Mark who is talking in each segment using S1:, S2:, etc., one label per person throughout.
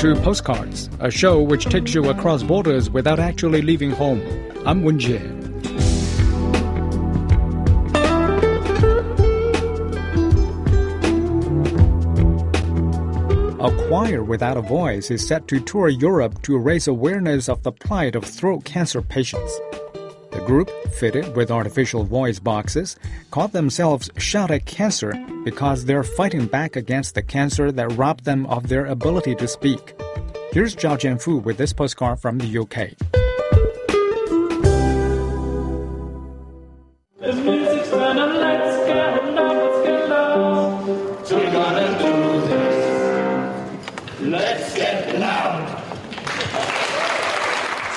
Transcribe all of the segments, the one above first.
S1: to Postcards, a show which takes you across borders without actually leaving home. I'm Wen Jie. A choir without a voice is set to tour Europe to raise awareness of the plight of throat cancer patients. The group, fitted with artificial voice boxes, called themselves Shout at Cancer because they're fighting back against the cancer that robbed them of their ability to speak. Here's Zhao Jianfu with this postcard from the UK.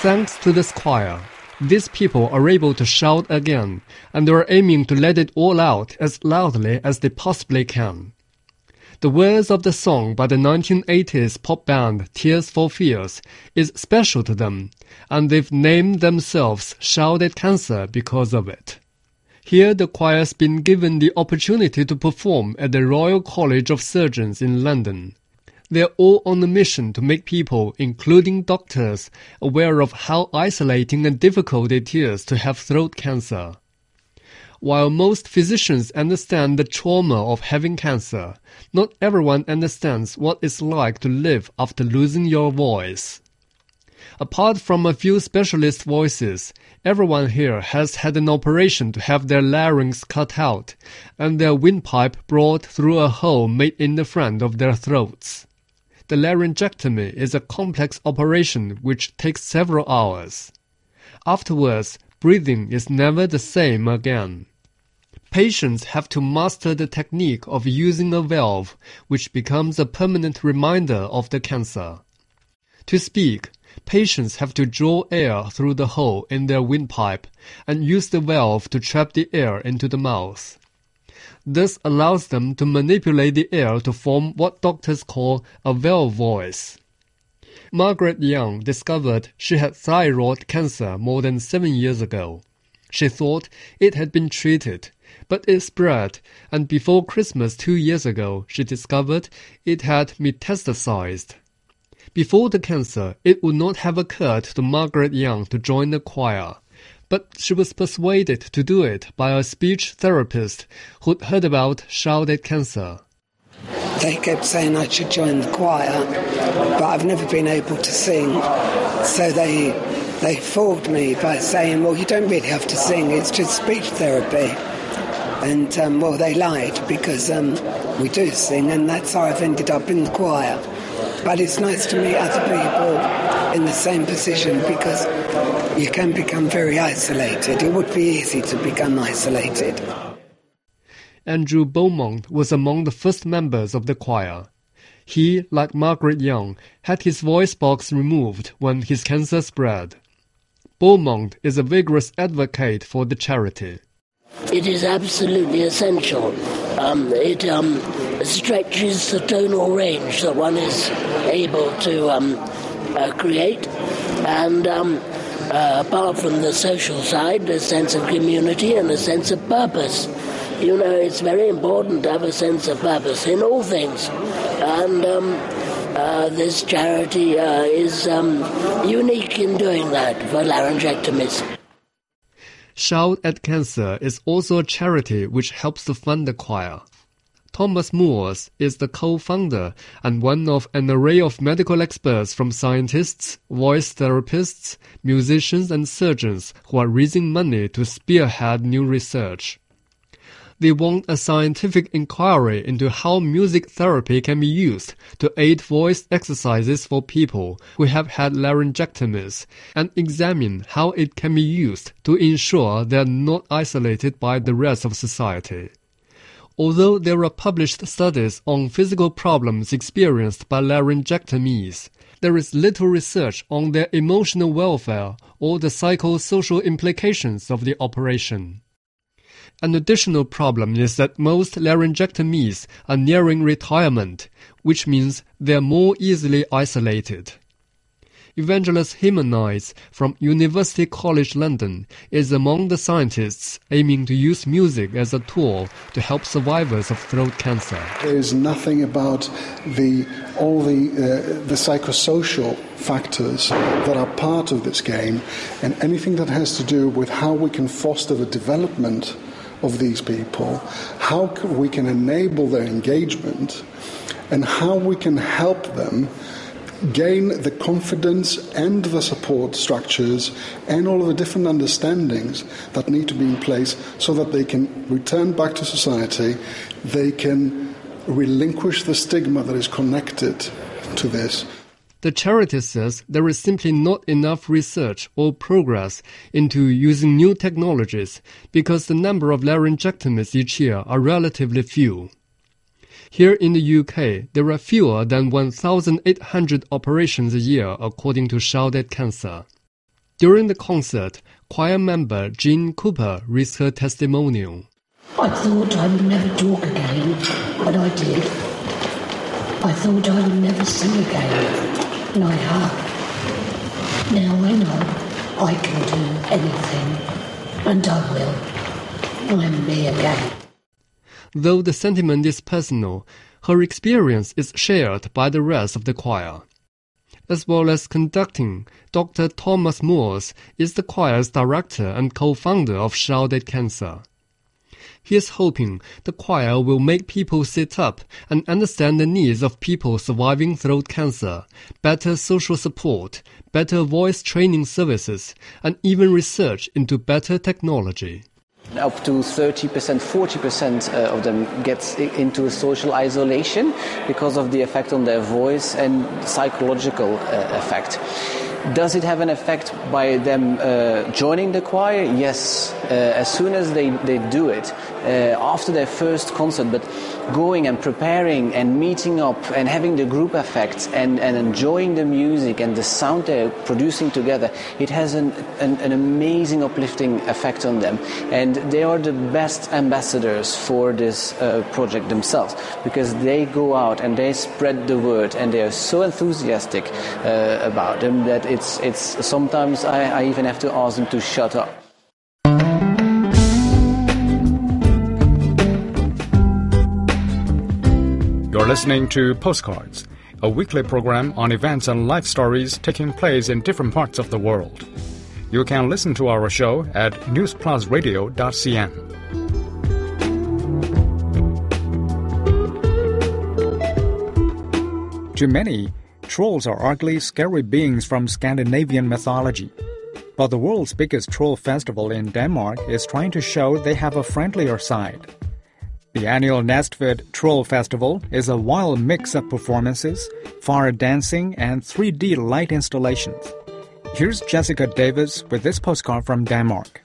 S2: Thanks to this choir, these people are able to shout again, and they are aiming to let it all out as loudly as they possibly can. The words of the song by the 1980s pop band Tears for Fears is special to them, and they've named themselves Shout at Cancer because of it. Here, the choir's been given the opportunity to perform at the Royal College of Surgeons in London. They're all on a mission to make people, including doctors, aware of how isolating and difficult it is to have throat cancer. While most physicians understand the trauma of having cancer, not everyone understands what it's like to live after losing your voice. Apart from a few specialist voices, everyone here has had an operation to have their larynx cut out and their windpipe brought through a hole made in the front of their throats. The laryngectomy is a complex operation which takes several hours. Afterwards, breathing is never the same again. Patients have to master the technique of using a valve, which becomes a permanent reminder of the cancer. To speak, patients have to draw air through the hole in their windpipe and use the valve to trap the air into the mouth. This allows them to manipulate the air to form what doctors call a valve voice. Margaret Young discovered she had thyroid cancer more than seven years ago. She thought it had been treated, but it spread, and before Christmas two years ago, she discovered it had metastasized. Before the cancer, it would not have occurred to Margaret Young to join the choir but she was persuaded to do it by a speech therapist who'd heard about at Cancer.
S3: They kept saying I should join the choir, but I've never been able to sing. So they they fooled me by saying, well, you don't really have to sing, it's just speech therapy. And, um, well, they lied because um, we do sing, and that's how I've ended up in the choir. But it's nice to meet other people in the same position because you can become very isolated. It would be easy to become isolated.
S2: Andrew Beaumont was among the first members of the choir. He, like Margaret Young, had his voice box removed when his cancer spread. Beaumont is a vigorous advocate for the charity.
S4: It is absolutely essential. Um, it um, stretches the tonal range that one is able to um, uh, create. And um, uh, apart from the social side, a sense of community and a sense of purpose. You know, it's very important to have a sense of purpose in all things. And um, uh, this charity uh, is um, unique in doing that for laryngectomies.
S2: Shout at Cancer is also a charity which helps to fund the choir. Thomas Moors is the co-founder and one of an array of medical experts from scientists, voice therapists, musicians and surgeons who are raising money to spearhead new research. They want a scientific inquiry into how music therapy can be used to aid voice exercises for people who have had laryngectomies and examine how it can be used to ensure they are not isolated by the rest of society. Although there are published studies on physical problems experienced by laryngectomies, there is little research on their emotional welfare or the psychosocial implications of the operation. An additional problem is that most laryngectomies are nearing retirement, which means they are more easily isolated. Evangelos Himonides from University College London is among the scientists aiming to use music as a tool to help survivors of throat cancer.
S5: There is nothing about the all the uh, the psychosocial factors that are part of this game, and anything that has to do with how we can foster the development of these people, how we can enable their engagement, and how we can help them gain the confidence and the support structures and all of the different understandings that need to be in place so that they can return back to society, they can relinquish the stigma that is connected to this.
S2: The charity says there is simply not enough research or progress into using new technologies because the number of laryngectomies each year are relatively few. Here in the UK, there are fewer than 1,800 operations a year according to Shout Cancer. During the concert, choir member Jean Cooper reads her testimonial.
S4: I thought I would never talk again, but I did. I thought I would never sing again, and I have. Now I know I can do anything, and I will. I'm me again.
S2: Though the sentiment is personal, her experience is shared by the rest of the choir. As well as conducting, Dr. Thomas Moors is the choir's director and co-founder of Shout Cancer. He is hoping the choir will make people sit up and understand the needs of people surviving throat cancer, better social support, better voice training services, and even research into better technology.
S6: Up to 30%, 40% uh, of them gets into social isolation because of the effect on their voice and psychological uh, effect. Does it have an effect by them uh, joining the choir? Yes, uh, as soon as they, they do it, after their first concert, but going and preparing and meeting up and having the group effect and, and enjoying the music and the sound they're producing together, it has an, an, an amazing uplifting effect on them. And they are the best ambassadors for this uh, project themselves because they go out and they spread the word and they are so enthusiastic uh, about them that it's, it's sometimes I, I even have to ask them to shut up.
S1: Listening to Postcards, a weekly program on events and life stories taking place in different parts of the world. You can listen to our show at newsplusradio.cn. To many, trolls are ugly, scary beings from Scandinavian mythology. But the world's biggest troll festival in Denmark is trying to show they have a friendlier side. The annual Næstved Troll Festival is a wild mix of performances, fire dancing, and 3D light installations. Here's Jessica Davis with this postcard from Denmark.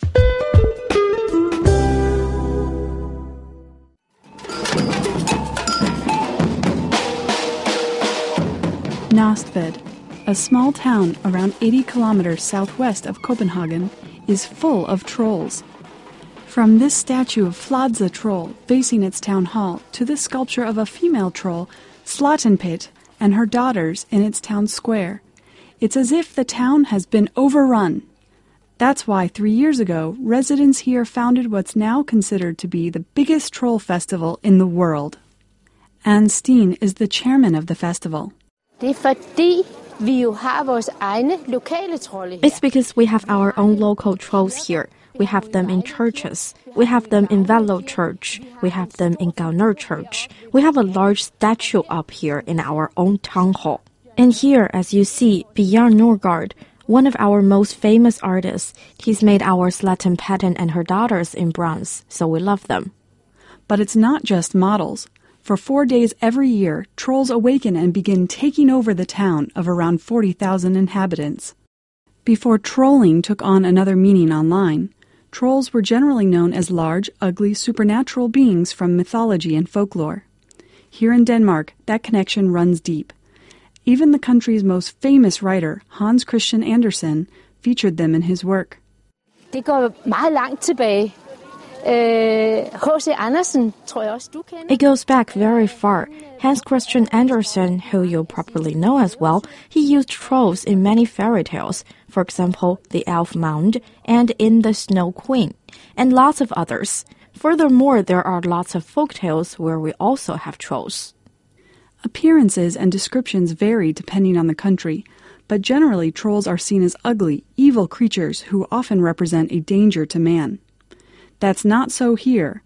S7: Næstved, a small town around 80 kilometers southwest of Copenhagen, is full of trolls. From this statue of Fladza troll facing its town hall to this sculpture of a female troll, Slattenpatten, and her daughters in its town square, it's as if the town has been overrun. That's why three years ago, residents here founded what's now considered to be the biggest troll festival in the world. Anne Steen is the chairman of the festival.
S8: It's
S9: because we have our own local trolls here. We have them in churches. We have them in Velo Church. We have them in Galner Church. We have a large statue up here in our own town hall. And here, as you see, Bjørn Nørgaard, one of our most famous artists, he's made our Slattenpatten and her daughters in bronze, so we love them.
S7: But it's not just models. For four days every year, trolls awaken and begin taking over the town of around 40,000 inhabitants. Before trolling took on another meaning online, Trolls were generally known as large, ugly, supernatural beings from mythology and folklore. Here in Denmark, that connection runs deep. Even the country's most famous writer, Hans Christian Andersen, featured them in his work.
S8: Det går meget langt tilbage.
S9: It goes back very far. Hans Christian Andersen, who you probably know as well, he used trolls in many fairy tales, for example, The Elf Mound and in The Snow Queen, and lots of others. Furthermore, there are lots of folk tales where we also have trolls.
S7: Appearances and descriptions vary depending on the country, but generally trolls are seen as ugly, evil creatures who often represent a danger to man. That's not so here,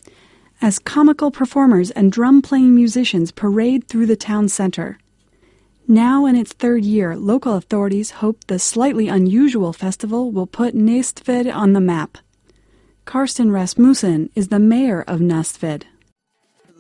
S7: as comical performers and drum playing musicians parade through the town center. Now in its third year, local authorities hope the slightly unusual festival will put Næstved on the map. Karsten Rasmussen is the mayor of Næstved.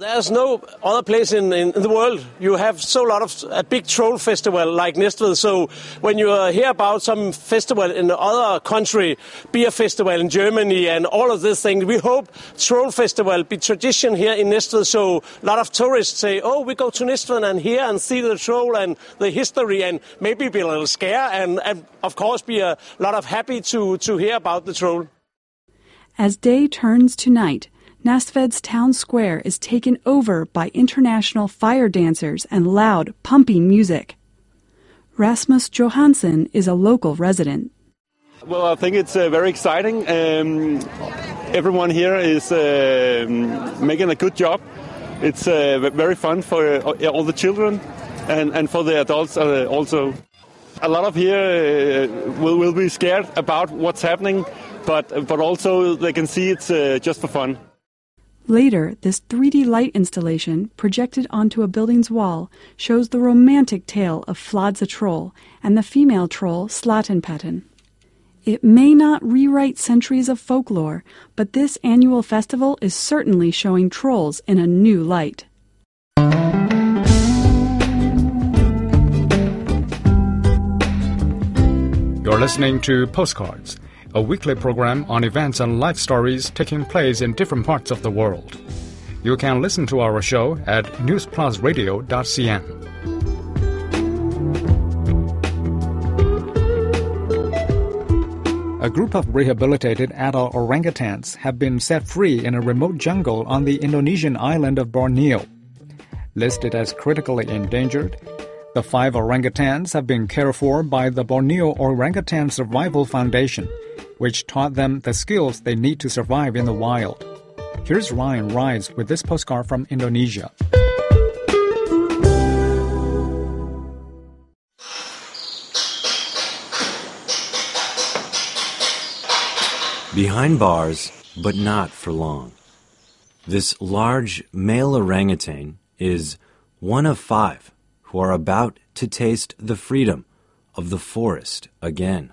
S8: There's no other place in, in, the world you have so lot of a big troll festival like Næstved. So when you uh, hear about some festival in other country, beer festival in Germany and all of this thing, we hope troll festival be tradition here in Næstved. So a lot of tourists say, oh, we go to Næstved and here and see the troll and the history and maybe be a little scared and, and of course be a lot of happy to, to hear about the troll.
S7: As day turns to night, Næstved's town square is taken over by international fire dancers and loud, pumping music. Rasmus Johansen is a local resident.
S10: Well, I think it's uh, very exciting. Um, everyone here is uh, making a good job. It's uh, very fun for uh, all the children and, and for the adults uh, also. A lot of here uh, will, will be scared about what's happening, but, but also they can see it's just for fun.
S7: Later, this 3D light installation, projected onto a building's wall, shows the romantic tale of Fladza Troll and the female troll Slattenpatten. It may not rewrite centuries of folklore, but this annual festival is certainly showing trolls in a new light.
S1: You're listening to Postcards a weekly program on events and life stories taking place in different parts of the world. You can listen to our show at newsplusradio.cn. A group of rehabilitated adult orangutans have been set free in a remote jungle on the Indonesian island of Borneo. Listed as critically endangered, the five orangutans have been cared for by the Borneo Orangutan Survival Foundation which taught them the skills they need to survive in the wild. Here's Ryan Rides with this postcard from Indonesia.
S11: Behind bars, but not for long. This large male orangutan is one of five who are about to taste the freedom of the forest again.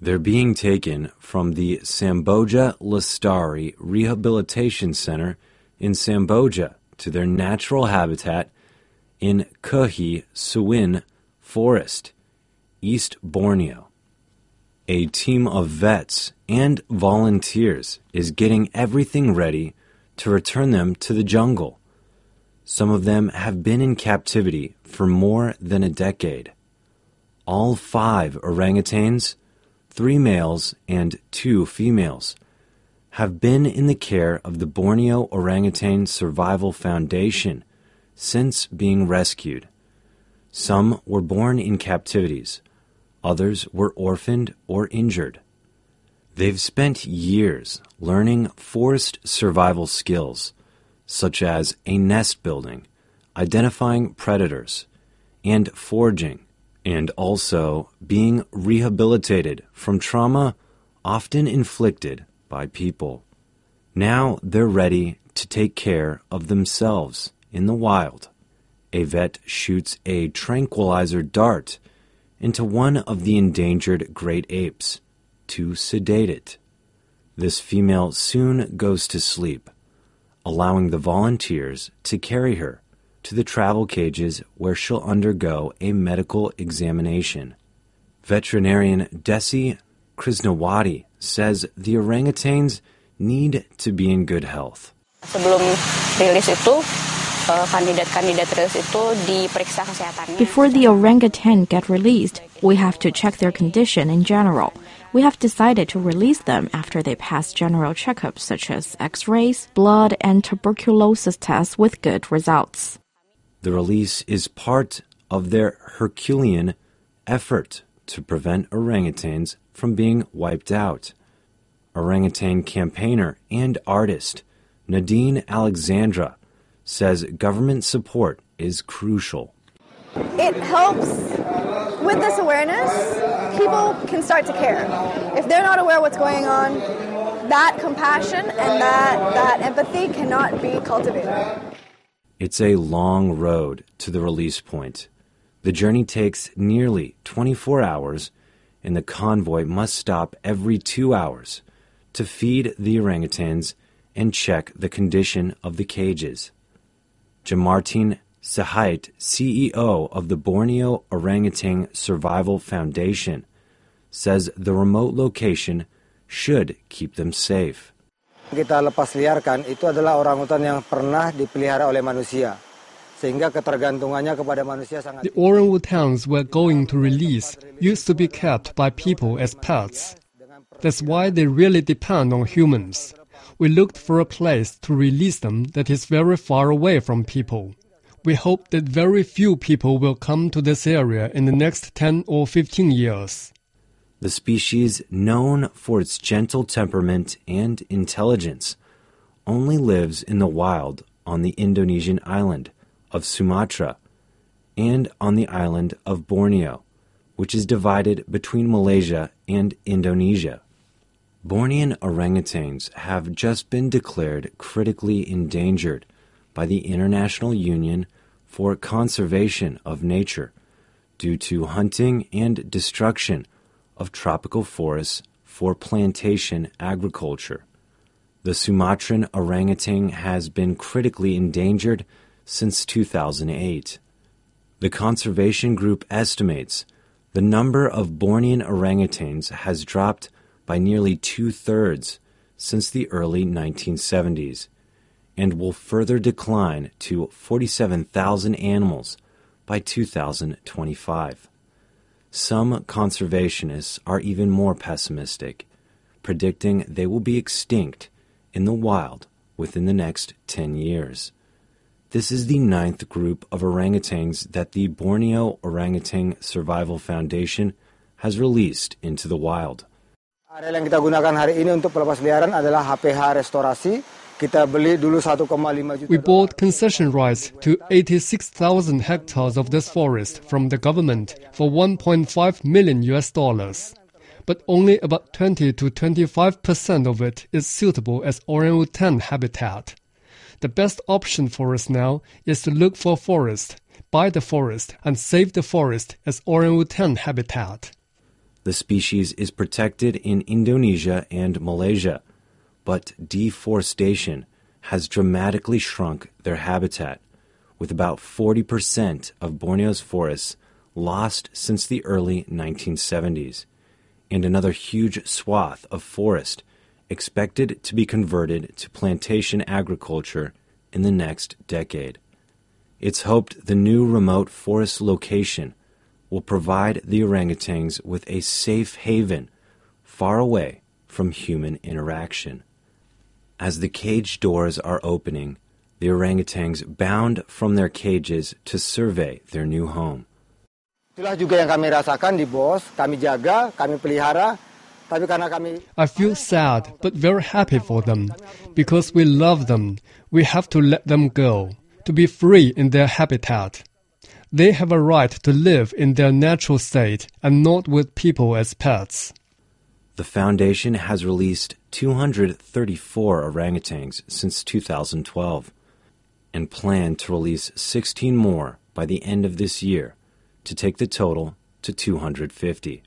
S11: They're being taken from the Samboja Lestari Rehabilitation Center in Samboja to their natural habitat in Kehje Sewen Forest, East Borneo. A team of vets and volunteers is getting everything ready to return them to the jungle. Some of them have been in captivity for more than a decade. All five orangutans three males and two females, have been in the care of the Borneo Orangutan Survival Foundation since being rescued. Some were born in captivities, others were orphaned or injured. They've spent years learning forest survival skills, such as a nest building, identifying predators, and foraging and also being rehabilitated from trauma often inflicted by people. Now they're ready to take care of themselves in the wild. A vet shoots a tranquilizer dart into one of the endangered great apes to sedate it. This female soon goes to sleep, allowing the volunteers to carry her to the travel cages where she'll undergo a medical examination. Veterinarian Desi Krishnawati says the orangutans need to be in good health.
S12: Sebelum rilis itu, eh,
S9: Before the orangutan get released, we have to check their condition in general. We have decided to release them after they pass general checkups such as x rays, blood, and tuberculosis tests with good results.
S11: The release is part of their Herculean effort to prevent orangutans from being wiped out. Orangutan campaigner and artist Nadine Alexandra says government support is crucial.
S13: It helps with this awareness, people can start to care. If they're not aware what's going on, that compassion and that, that empathy cannot be cultivated.
S11: It's a long road to the release point. The journey takes nearly 24 hours, and the convoy must stop every two hours to feed the orangutans and check the condition of the cages. Jamartin Sihite, CEO of the Borneo Orangutan Survival Foundation, says the remote location should keep them safe.
S14: Kita lepas liarkan itu adalah orangutan yang pernah dipelihara oleh manusia. Sehingga ketergantungannya kepada manusia sangat
S2: The orangutans we're going to release used to be kept by people as pets. That's why they really depend on humans. We looked for a place to release them that is very far away from people. We hope that very few people will come to this area in the next 10 or 15 years.
S11: The species, known for its gentle temperament and intelligence, only lives in the wild on the Indonesian island of Sumatra and on the island of Borneo, which is divided between Malaysia and Indonesia. Bornean orangutans have just been declared critically endangered by the International Union for Conservation of Nature due to hunting and destruction of tropical forests for plantation agriculture. The Sumatran orangutan has been critically endangered since 2008. The conservation group estimates the number of Bornean orangutans has dropped by nearly two thirds since the early 1970s and will further decline to 47,000 animals by 2025. Some conservationists are even more pessimistic, predicting they will be extinct in the wild within the next 10 years. This is the ninth group of orangutans that the Borneo Orangutan Survival Foundation has released into the wild.
S14: Area yang kita gunakan hari ini untuk pelepas liaran adalah HPH restorasi
S2: we bought concession rights to 86,000 hectares of this forest from the government for 1.5 million US dollars. But only about 20 to 25 percent of it is suitable as orangutan habitat. The best option for us now is to look for forest, buy the forest, and save the forest as orangutan habitat.
S11: The species is protected in Indonesia and Malaysia but deforestation has dramatically shrunk their habitat, with about 40% of Borneo's forests lost since the early 1970s, and another huge swath of forest expected to be converted to plantation agriculture in the next decade. It's hoped the new remote forest location will provide the orangutans with a safe haven far away from human interaction. As the cage doors are opening, the orangutans bound from their cages to survey their new home.
S14: Itulah juga yang kami rasakan di Bos, kami jaga, kami pelihara, tapi karena kami
S2: I feel sad but very happy for them because we love them. We have to let them go, to be free in their habitat. They have a right to live in their natural state and not with people as pets.
S11: The foundation has released 234 orangutans since 2012 and plan to release 16 more by the end of this year to take the total to 250.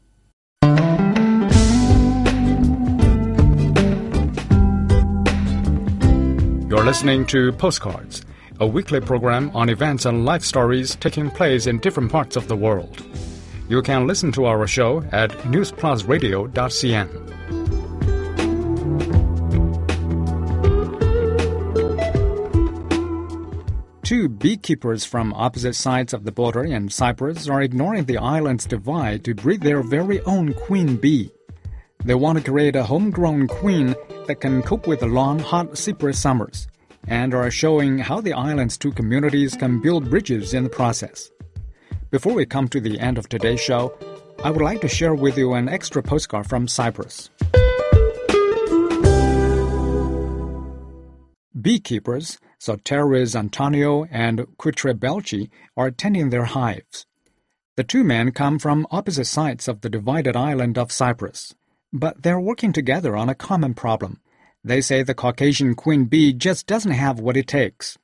S1: You're listening to Postcards, a weekly program on events and life stories taking place in different parts of the world. You can listen to our show at newsplusradio.cn. Two beekeepers from opposite sides of the border in Cyprus are ignoring the island's divide to breed their very own queen bee. They want to create a homegrown queen that can cope with the long, hot Cyprus summers, and are showing how the island's two communities can build bridges in the process. Before we come to the end of today's show, I would like to share with you an extra postcard from Cyprus. Beekeepers, Soteris Antonio and Quitrebelchi are tending their hives. The two men come from opposite sides of the divided island of Cyprus, but they're working together on a common problem. They say the Caucasian queen bee just doesn't have what it takes.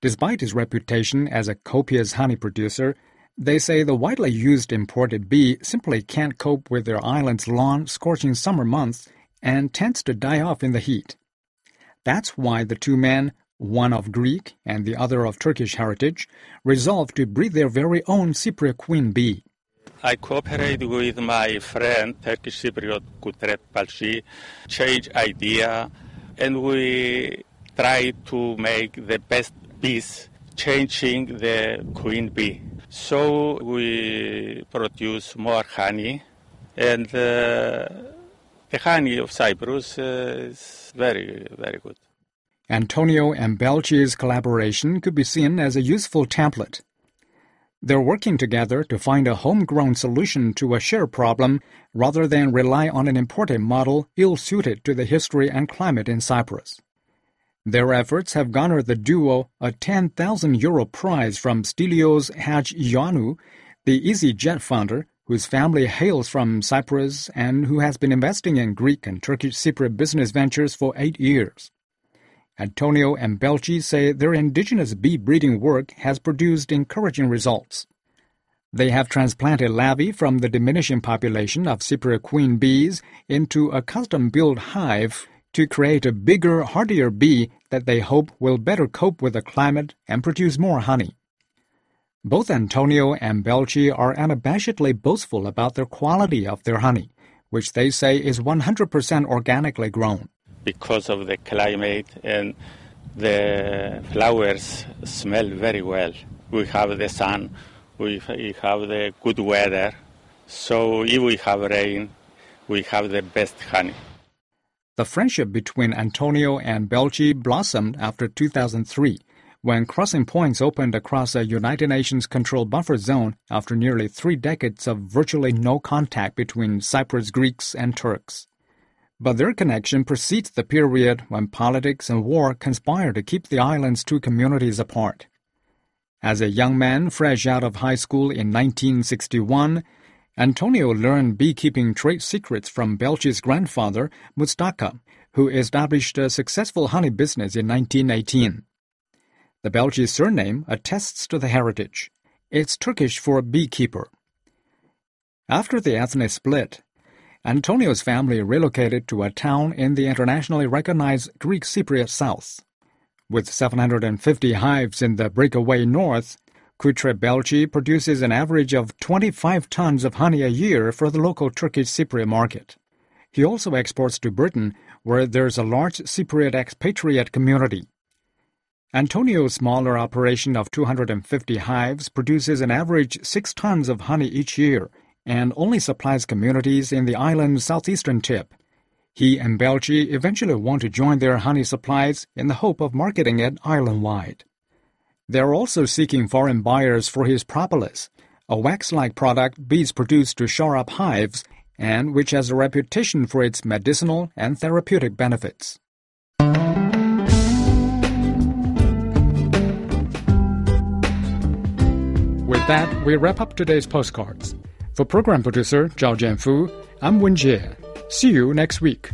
S1: Despite his reputation as a copious honey producer, they say the widely used imported bee simply can't cope with their island's long, scorching summer months and tends to die off in the heat. That's why the two men, one of Greek and the other of Turkish heritage, resolved to breed their very own Cypriot queen bee.
S15: I cooperate with my friend Turkish Cypriot Kutret Balshi, change idea, and we try to make the best bees, changing the queen bee. So we produce more honey, and uh, the honey of Cyprus uh, is very, very good.
S1: Antonio and Belchi's collaboration could be seen as a useful template. They're working together to find a homegrown solution to a shared problem rather than rely on an imported model ill suited to the history and climate in Cyprus. Their efforts have garnered the duo a 10,000 euro prize from Stelios Haji-Ioannou, the EasyJet founder, whose family hails from Cyprus and who has been investing in Greek and Turkish Cypriot business ventures for eight years. Antonio and Belchi say their indigenous bee breeding work has produced encouraging results. They have transplanted larvae from the diminishing population of Cypriot queen bees into a custom-built hive to create a bigger, hardier bee that they hope will better cope with the climate and produce more honey. Both Antonio and Belchi are unabashedly boastful about the quality of their honey, which they say is 100% organically grown.
S15: Because of the climate and the flowers smell very well. We have the sun, we have the good weather, so if we have rain, we have the best honey.
S1: The friendship between Antonio and Belchi blossomed after 2003, when crossing points opened across a United Nations controlled buffer zone after nearly three decades of virtually no contact between Cyprus Greeks and Turks. But their connection precedes the period when politics and war conspire to keep the island's two communities apart. As a young man fresh out of high school in 1961, Antonio learned beekeeping trade secrets from Belchi's grandfather, Mustaka, who established a successful honey business in 1918. The Belchi surname attests to the heritage. It's Turkish for beekeeper. After the ethnic split, Antonio's family relocated to a town in the internationally recognized Greek Cypriot South. With 750 hives in the breakaway north, Quitre Belchi produces an average of 25 tons of honey a year for the local Turkish Cypriot market. He also exports to Britain, where there's a large Cypriot expatriate community. Antonio's smaller operation of 250 hives produces an average 6 tons of honey each year and only supplies communities in the island's southeastern tip. He and Belchi eventually want to join their honey supplies in the hope of marketing it island-wide. They're also seeking foreign buyers for his propolis, a wax-like product bees produce to shore up hives and which has a reputation for its medicinal and therapeutic benefits. With that, we wrap up today's postcards. For program producer Zhao Jianfu, I'm Wen Jie. See you next week.